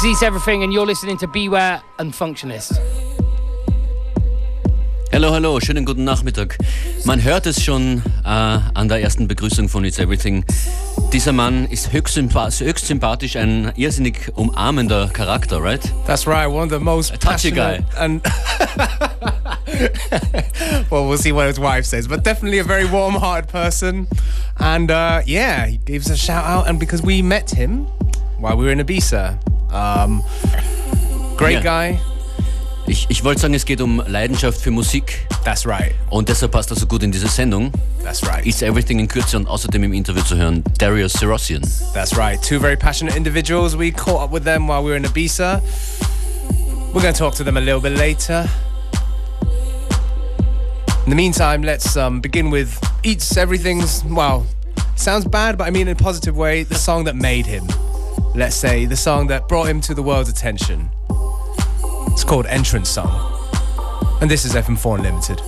This is Everything, and you're listening to Beware and Functionist. Hallo, hallo, schönen guten Nachmittag. Man hört es schon äh, an der ersten Begrüßung von Eats Everything. Dieser Mann ist höchst, sympa höchst sympathisch, ein irrsinnig umarmender Charakter, right? That's right, one of the most A touchy guy. And well, we'll see what his wife says, but definitely a very warm-hearted person. And uh, yeah, he gives a shout out, and because we met him while we were in Ibiza. Um, great Yeah. guy. Ich, ich wollte sagen, es geht um Leidenschaft für Musik That's right. und deshalb passt er so gut in diese Sendung. That's right. Eats Everything in Kürze und außerdem im Interview zu hören Darius Syrossian. That's right. Two very passionate individuals. We caught up with them while we were in Ibiza. We're going to talk to them a little bit later. In the meantime, let's um, begin with Eats Everything's, well, sounds bad, but I mean in a positive way, the song that made him. Let's say the song that brought him to the world's attention. It's called Entrance Song. And this is FM4 Unlimited.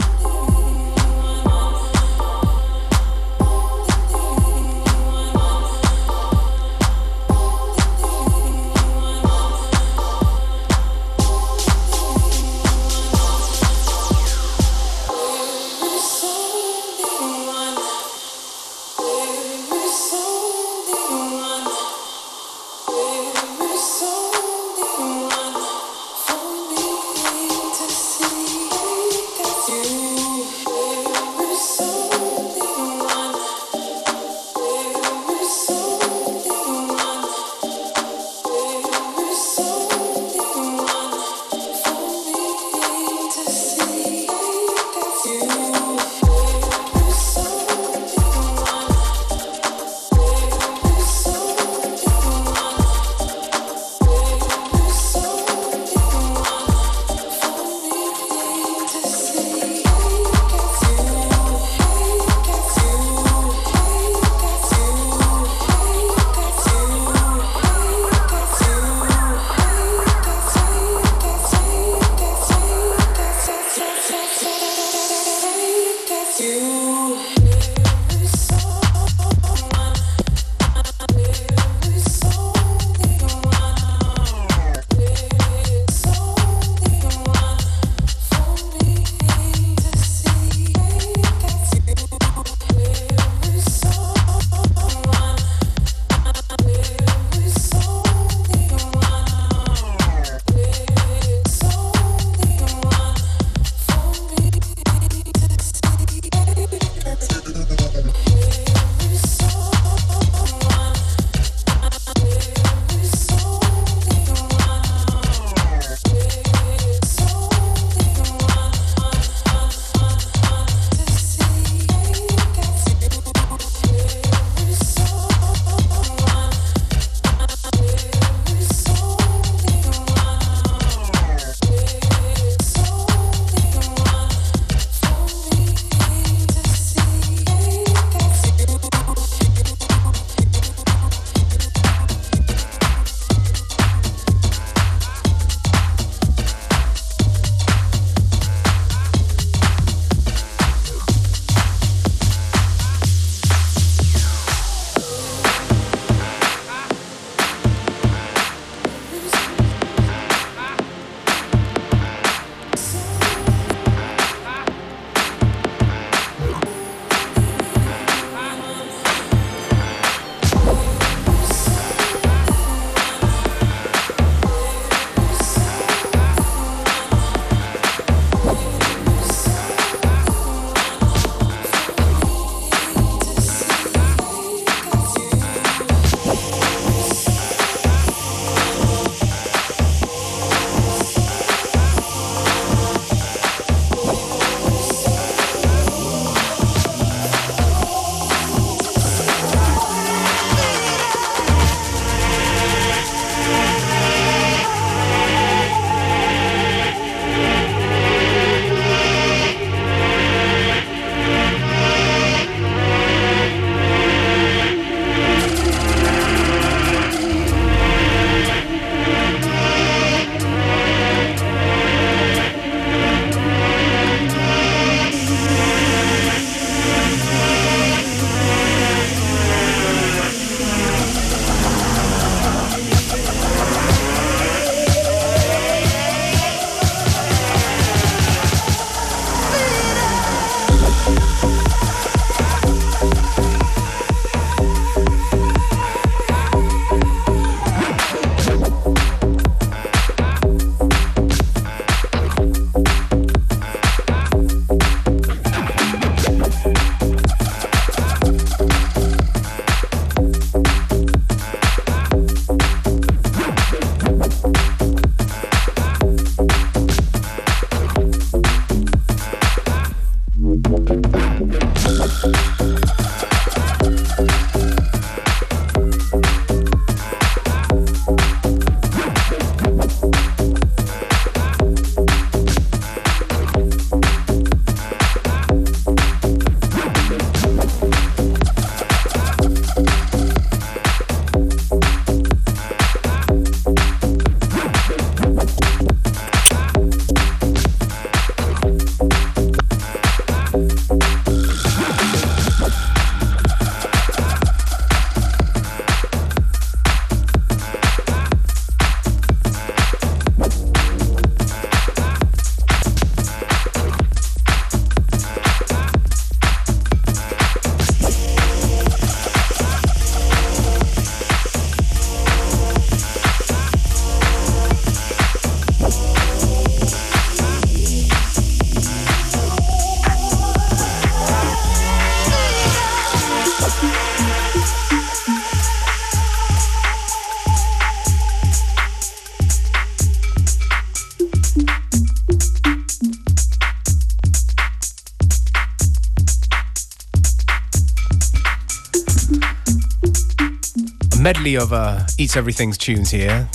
Medley of uh, Eats Everything's tunes here.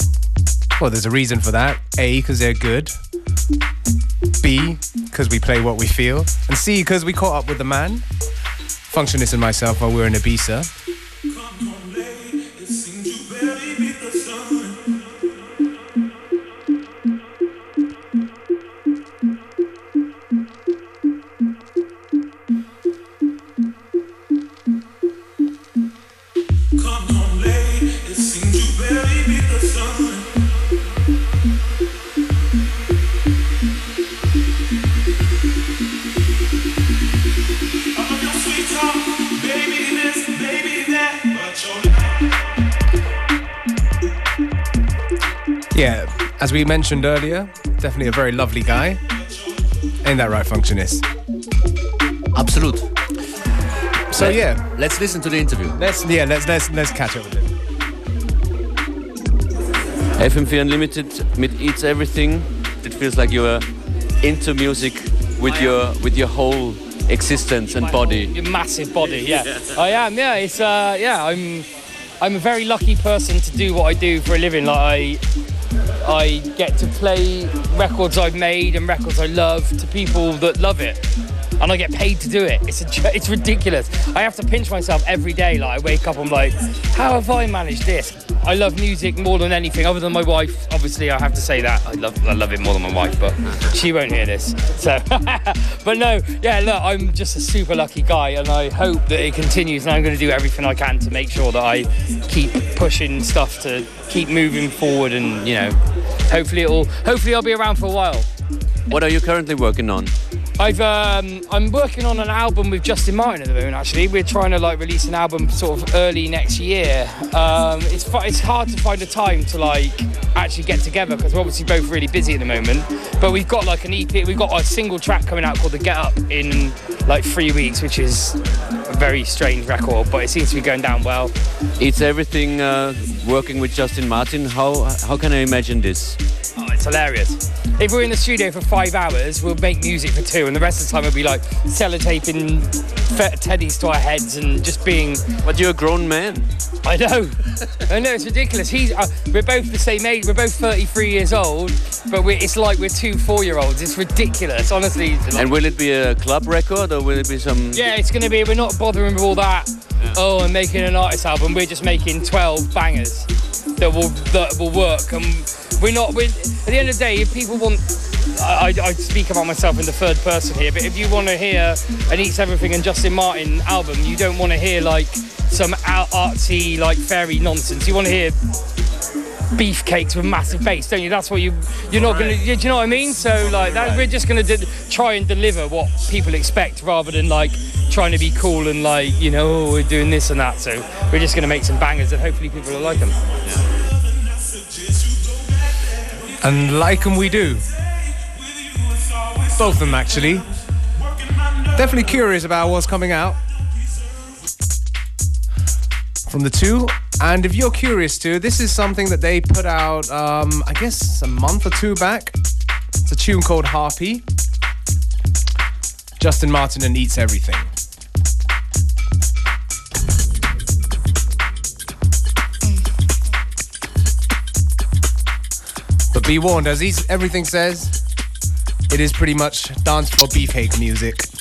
Well, there's a reason for that. A, because they're good. B, because we play what we feel. And C, because we caught up with the man, Functionist and myself, while we were in Ibiza. We mentioned earlier, definitely a very lovely guy. Ain't that right, Functionist? Absolute. So yeah, Let's listen to the interview. let's yeah let's let's let's catch up with him. FM4 Unlimited mit Eats Everything. It feels like you're into music with your with your whole existence and body. whole- Your massive body, yeah. I am, yeah. It's uh, yeah. I'm, I'm a very lucky person to do what I do for a living. Like I, I get to play records I've made and records I love to people that love it, and I get paid to do it. It's a, it's ridiculous. I have to pinch myself every day. Like I wake up, and I'm like, how have I managed this? I love music more than anything, other than my wife. Obviously, I have to say that I love I love it more than my wife, but she won't hear this. So, but no, yeah. Look, I'm just a super lucky guy, and I hope that it continues. And I'm going to do everything I can to make sure that I keep pushing stuff to keep moving forward, and you know, hopefully it'll. Hopefully, I'll be around for a while. What are you currently working on? I've um, I'm working on an album with Justin Martin at the moment. Actually, we're trying to like release an album sort of early next year. Um, it's it's hard to find a time to like actually get together because we're obviously both really busy at the moment. But we've got like an EP. We've got a single track coming out called "The Get Up" in like three weeks, which is a very strange record, but it seems to be going down well. Eats Everything uh, working with Justin Martin. How how can I imagine this? It's hilarious. If we're in the studio for five hours, we'll make music for two, and the rest of the time we'll be like sellotaping teddies to our heads and just being. But you're a grown man. I know, I know, it's ridiculous. He's, uh, we're both the same age. We're both 33 years old, but we're, it's like we're two four-year-olds. It's ridiculous, honestly. like- And will it be a club record or will it be some? yeah, it's going to be. We're not bothering with all that. Oh, I'm making an artist album. We're just making 12 bangers that will that will work. And we're not. We're, at the end of the day, if people want, I, I, speak about myself in the third person here. But if you want to hear an Eats Everything and Justin Martin album, you don't want to hear like some artsy like fairy nonsense. You want to hear beefcakes with massive bass, don't you? That's what you you're not gonna. Do you know what I mean? So like that, we're just gonna de- try and deliver what people expect rather than like trying to be cool and like you know oh, we're doing this and that. So we're just gonna make some bangers and hopefully people will like them. And like them we do. Both of them actually. Definitely curious about what's coming out from the two. And if you're curious too, this is something that they put out, um, I guess, a month or two back. It's a tune called Harpy. Justin Martin and Eats Everything. But be warned, as Eats Everything says, it is pretty much dance for beefcake music.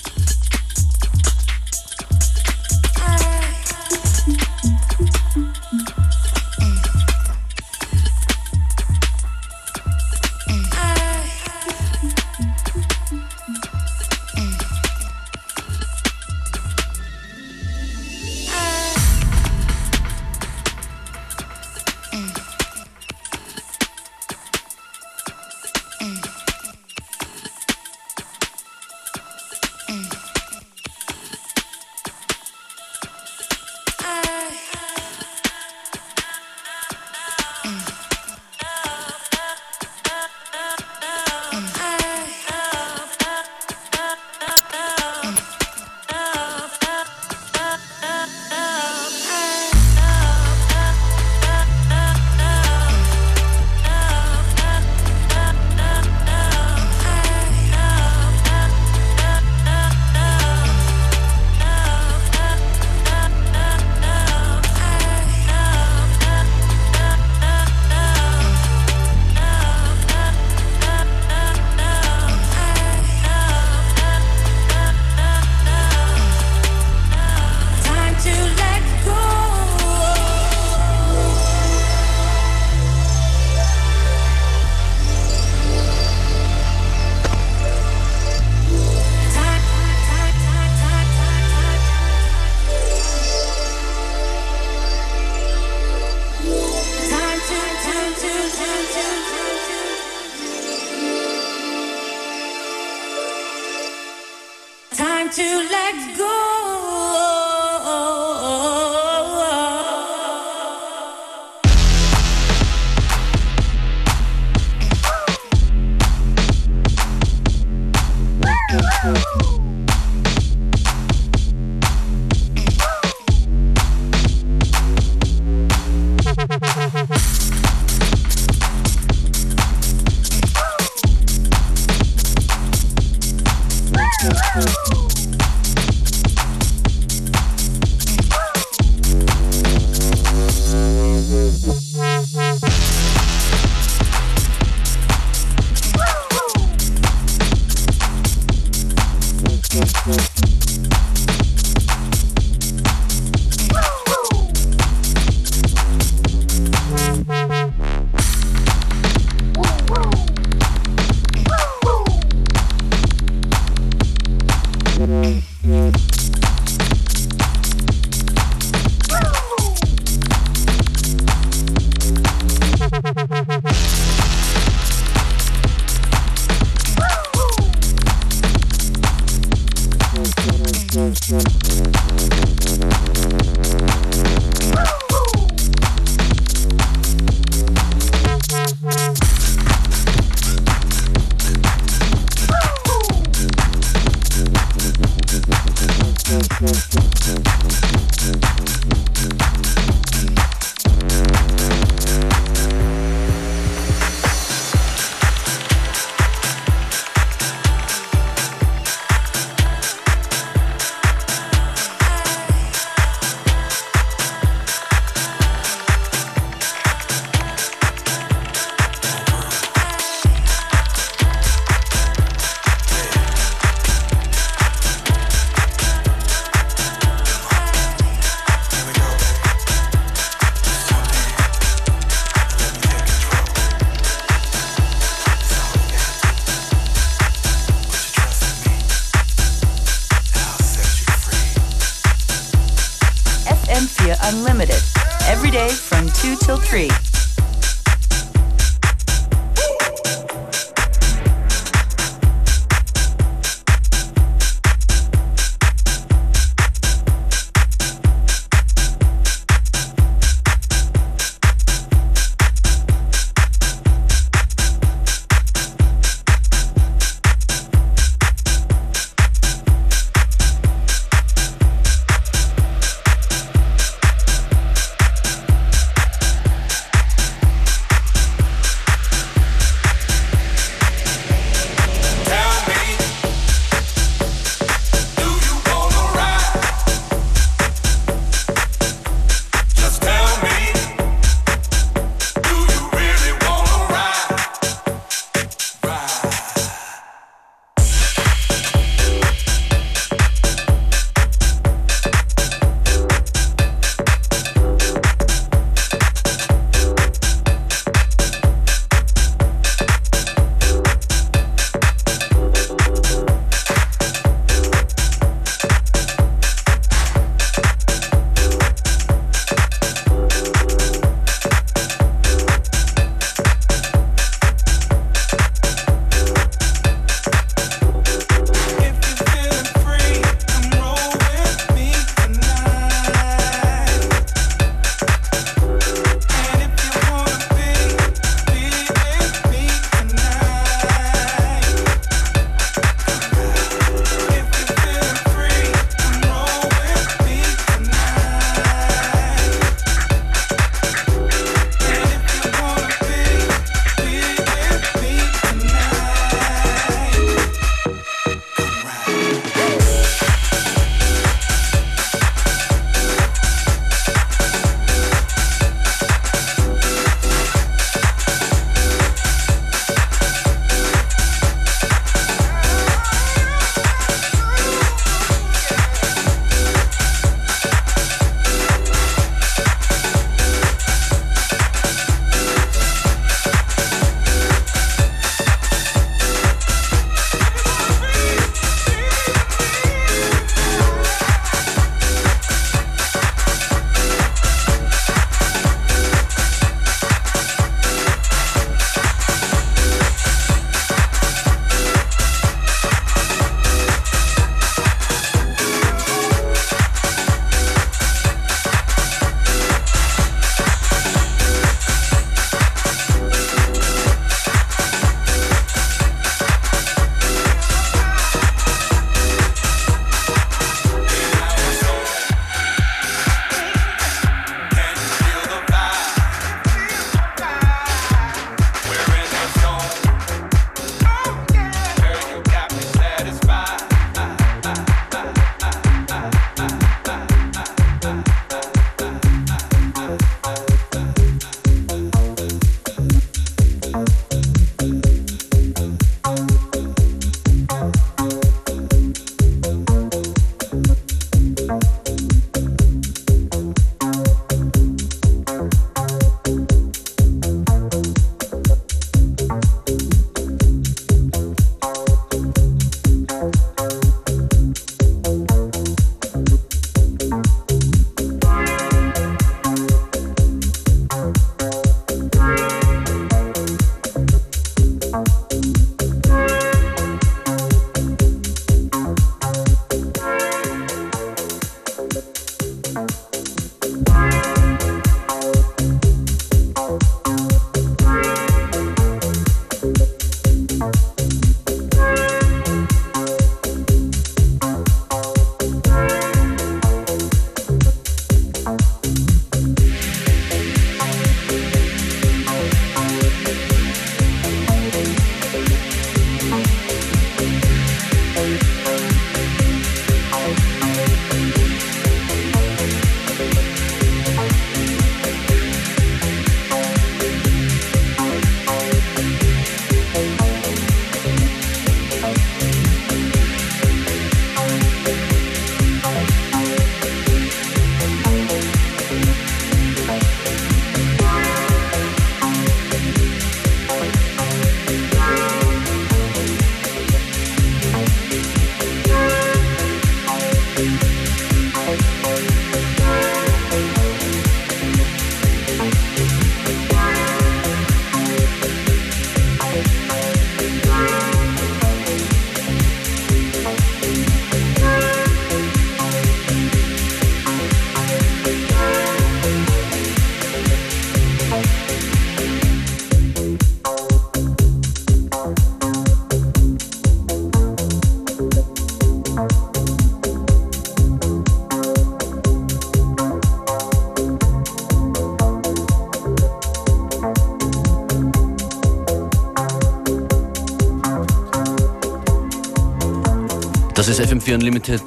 Das ist FM4 Unlimited.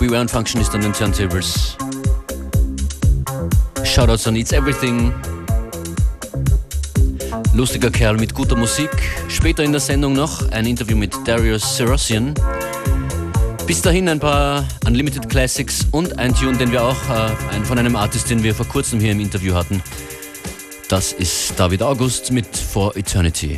Beware and Functionist an den Turntables. Shoutouts an It's Everything. Lustiger Kerl mit guter Musik. Später in der Sendung noch ein Interview mit Darius Serossian. Bis dahin ein paar Unlimited Classics und ein Tune, den wir auch äh, von einem Artist, den wir vor kurzem hier im Interview hatten. Das ist David August mit For Eternity.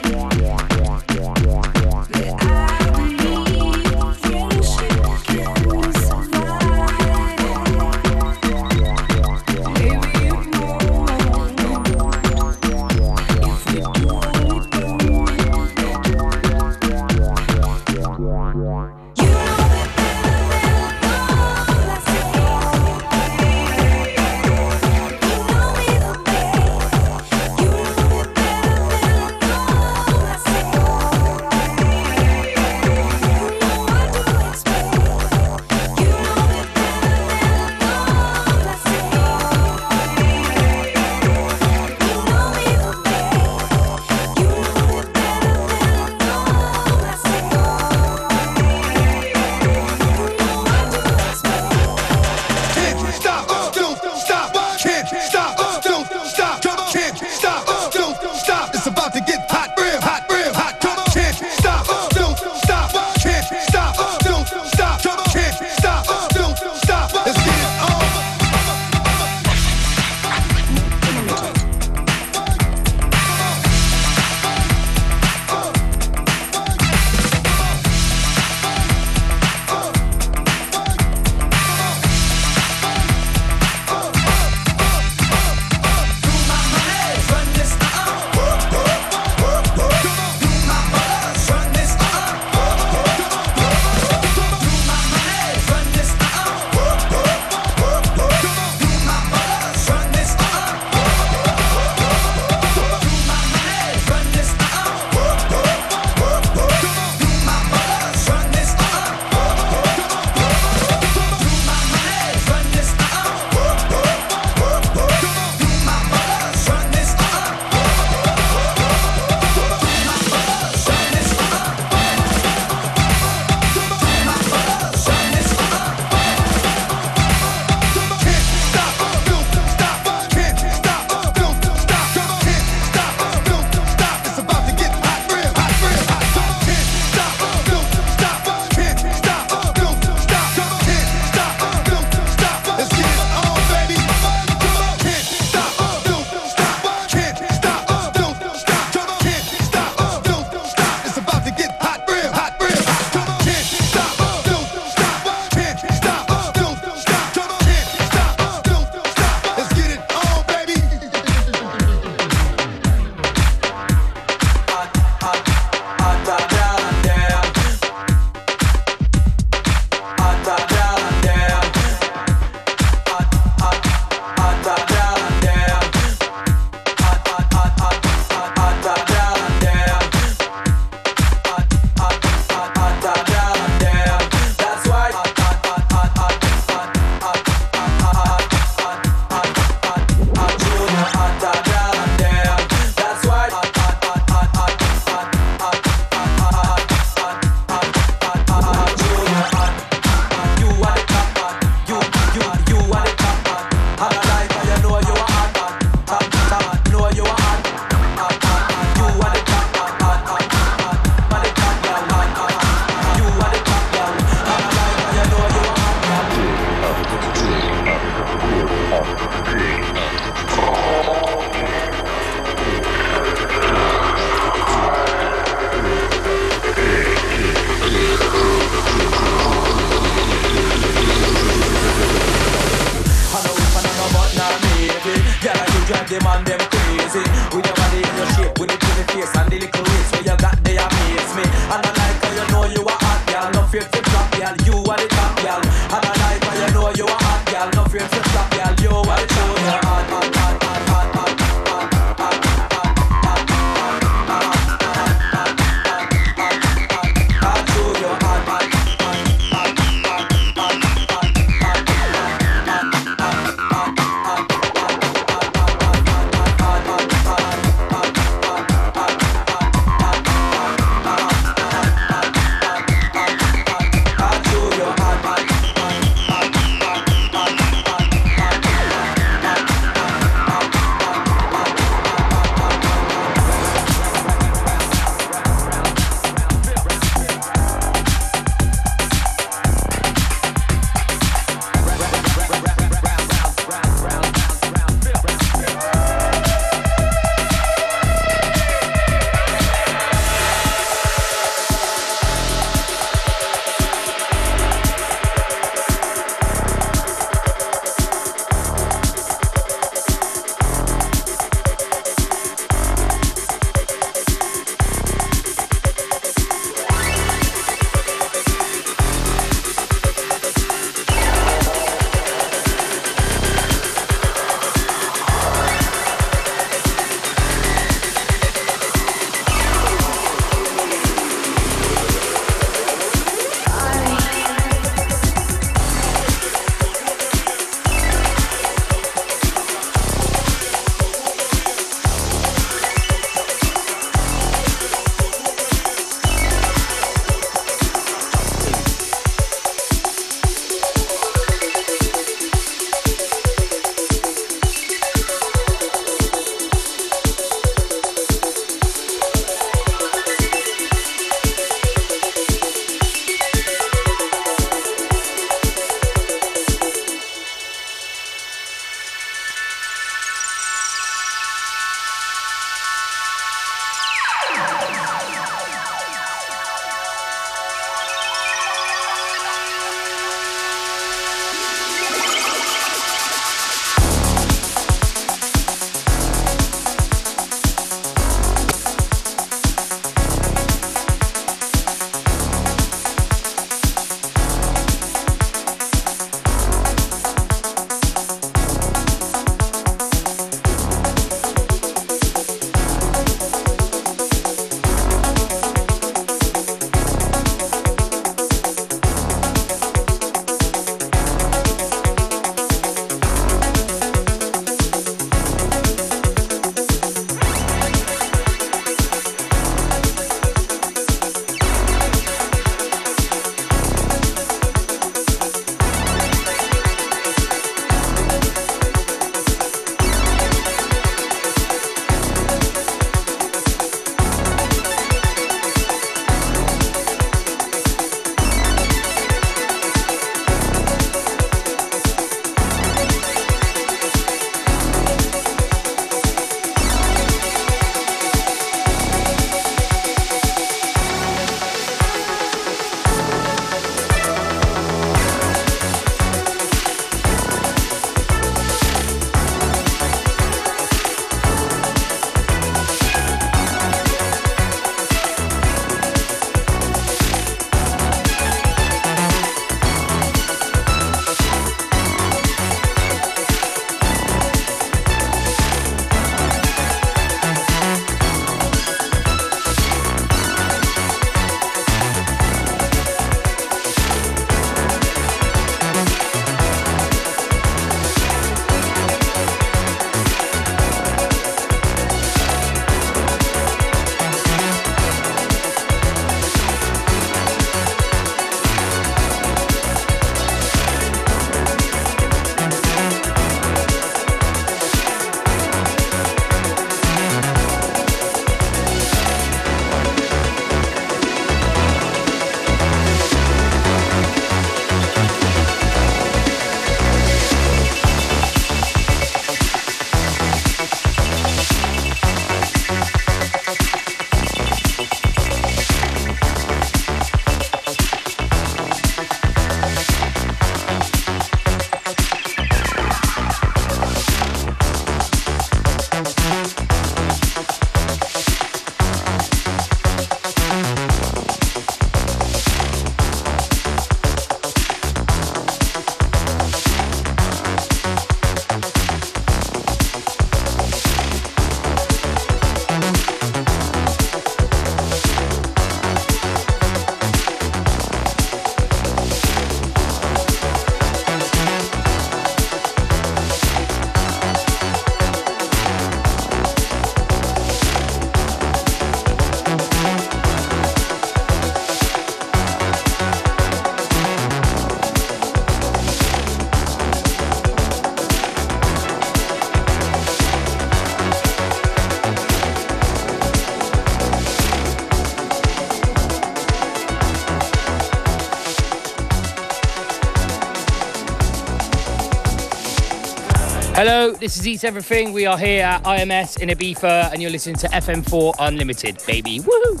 Hello, this is Eats Everything. We are here at IMS in Ibiza, and you're listening to FM4 Unlimited, baby. Woohoo!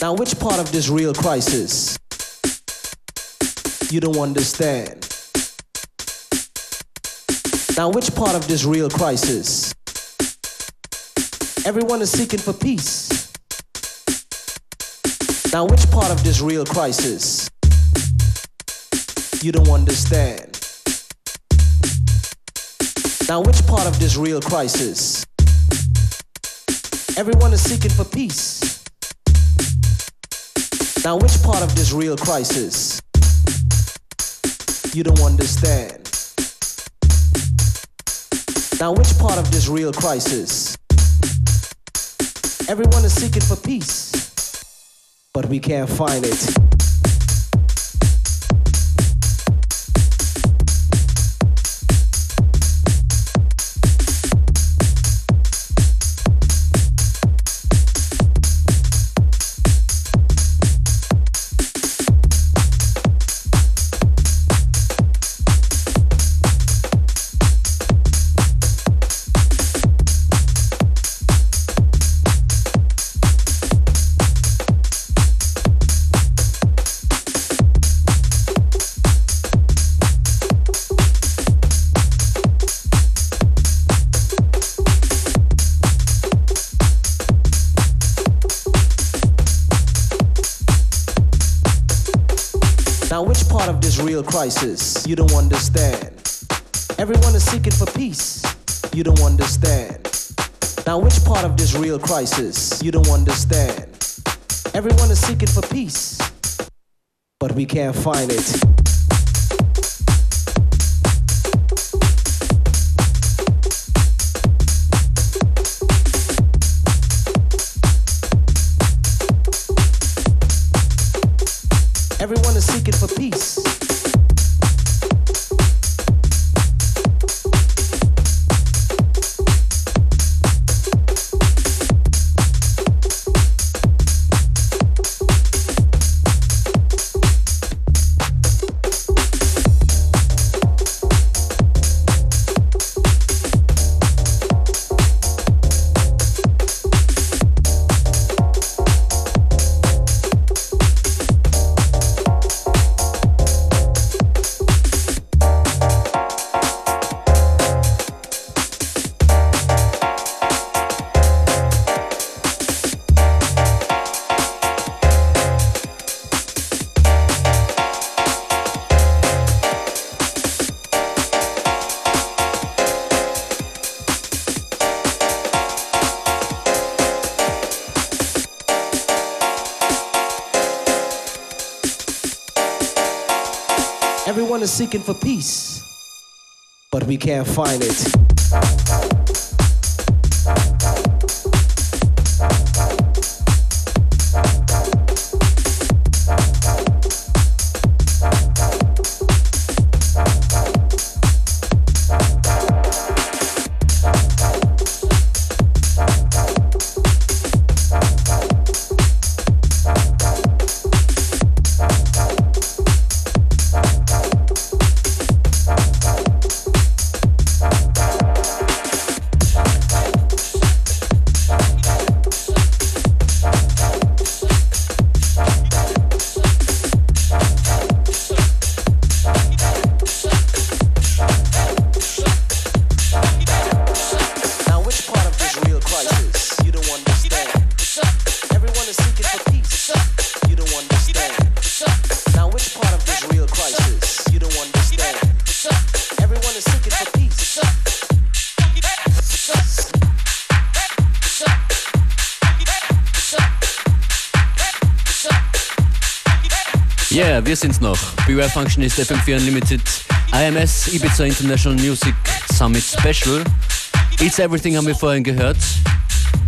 Now, which part of this real crisis you don't understand? Now, which part of this real crisis? Everyone is seeking for peace. Now, which part of this real crisis you don't understand? Now, which part of this real crisis? Everyone is seeking for peace. Now, which part of this real crisis you don't understand? Now, which part of this real crisis? Everyone is seeking for peace, but we can't find it. Now, which part of this real crisis you don't understand? Everyone is seeking for peace. You don't understand. Now, which part of this real crisis you don't understand? Everyone is seeking for peace, but we can't find it. Peace. Seeking for peace, but we can't find it. Sind's noch. Beware Functionist FM4 Unlimited IMS Ibiza International Music Summit Special. It's Everything haben wir vorhin gehört.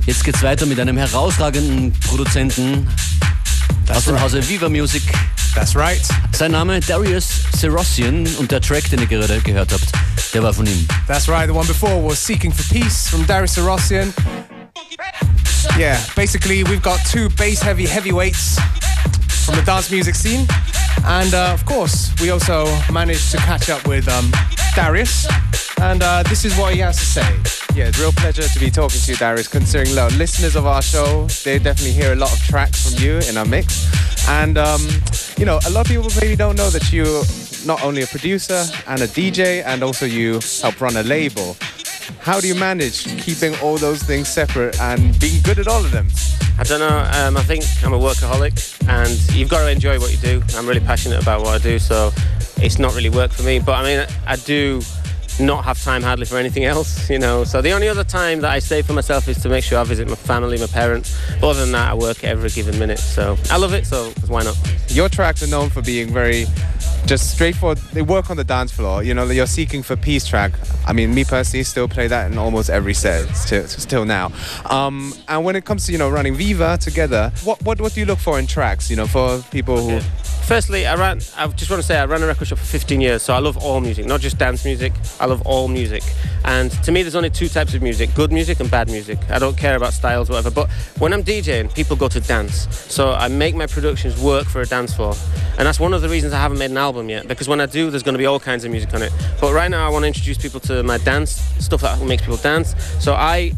Jetzt geht's weiter mit einem herausragenden Produzenten aus dem Hause Viva Music. That's right. Sein Name Darius Serossian und der Track, den ihr gerade gehört habt, Der war von ihm. That's right, the one before was Seeking for Peace from Darius Arossian. Yeah, basically, we've got two bass heavy heavyweights from the dance music scene. And uh, of course, we also managed to catch up with um, Darius. And uh, this is what he has to say. Yeah, it's a real pleasure to be talking to you, Darius. Considering look, listeners of our show, they definitely hear a lot of tracks from you in our mix. And, um, you know, a lot of people maybe don't know that you're not only a producer and a DJ, and also you help run a label. How do you manage keeping all those things separate and being good at all of them? I don't know. Um, I think I'm a workaholic, and you've got to enjoy what you do. I'm really passionate about what I do, so it's not really work for me. But I mean, I do not have time hardly for anything else, you know. So the only other time that I stay for myself is to make sure I visit my family, my parents. But other than that, I work every given minute. So I love it. So why not? Your tracks are known for being very just straightforward. They work on the dance floor. You know, you're seeking for peace track. I mean, me personally still play that in almost every set still, still now. Um, and when it comes to you know running Viva together, what, what what do you look for in tracks? You know, for people who Firstly, I ran. I just want to say I ran a record shop for 15 years, so I love all music, not just dance music. I love all music, and to me, there's only two types of music: good music and bad music. I don't care about styles, whatever. But when I'm DJing, people go to dance, so I make my productions work for a dance floor, and that's one of the reasons I haven't made an album yet. Because when I do, there's going to be all kinds of music on it. But right now, I want to introduce people to my dance stuff that makes people dance. So I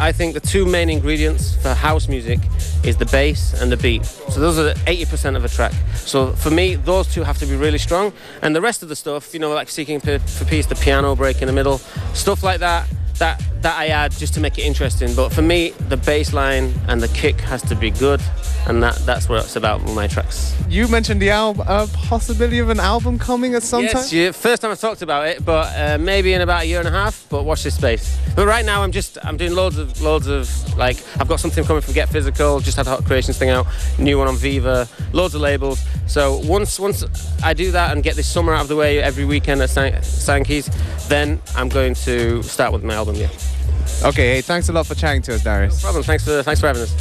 I think the two main ingredients for house music is the bass and the beat. So those are 80% of a track. So for me, those two have to be really strong. And the rest of the stuff, you know, like Seeking for Peace, the piano break in the middle, stuff like that, that, that I add just to make it interesting. But for me, the bass line and the kick has to be good. And that, that's what it's about with my tracks. you mentioned the al- uh, possibility of an album coming at some time. Yes, yeah, first time I've talked about it, but uh, maybe in about a year and a half. But watch this space. But right now, I'm just I'm doing loads of loads of like I've got something coming from Get Physical. Just had a Hot Creations thing out, new one on Viva, loads of labels. So once once I do that and get this summer out of the way every weekend at San- Sankey's, then I'm going to start with my album. Yeah, Okay, hey, thanks a lot for chatting to us, Darius. no problem. Thanks for thanks for having us.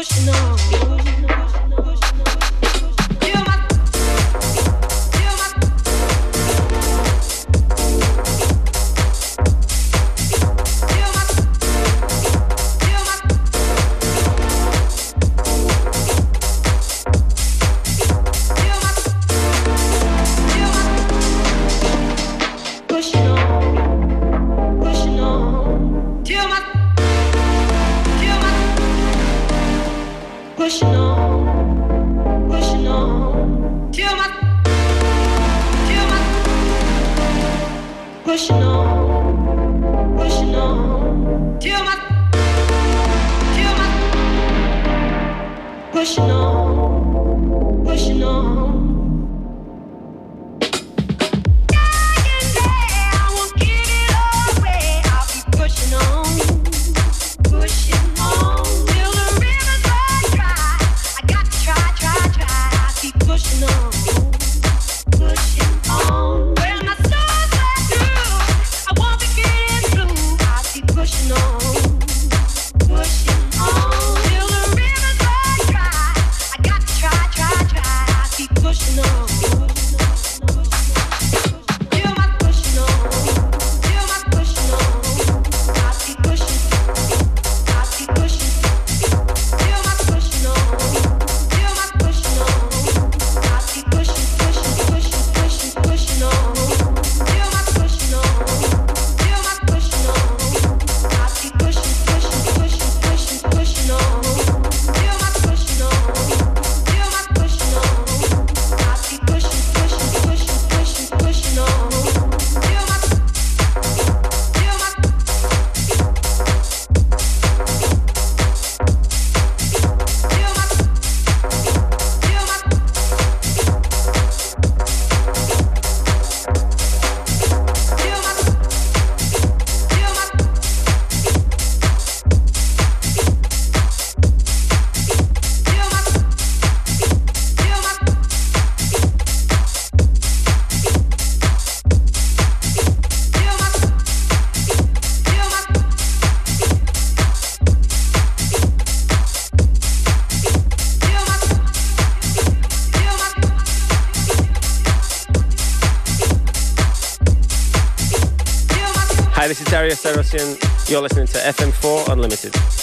pushing on. Syrossian. You're listening to FM4 Unlimited.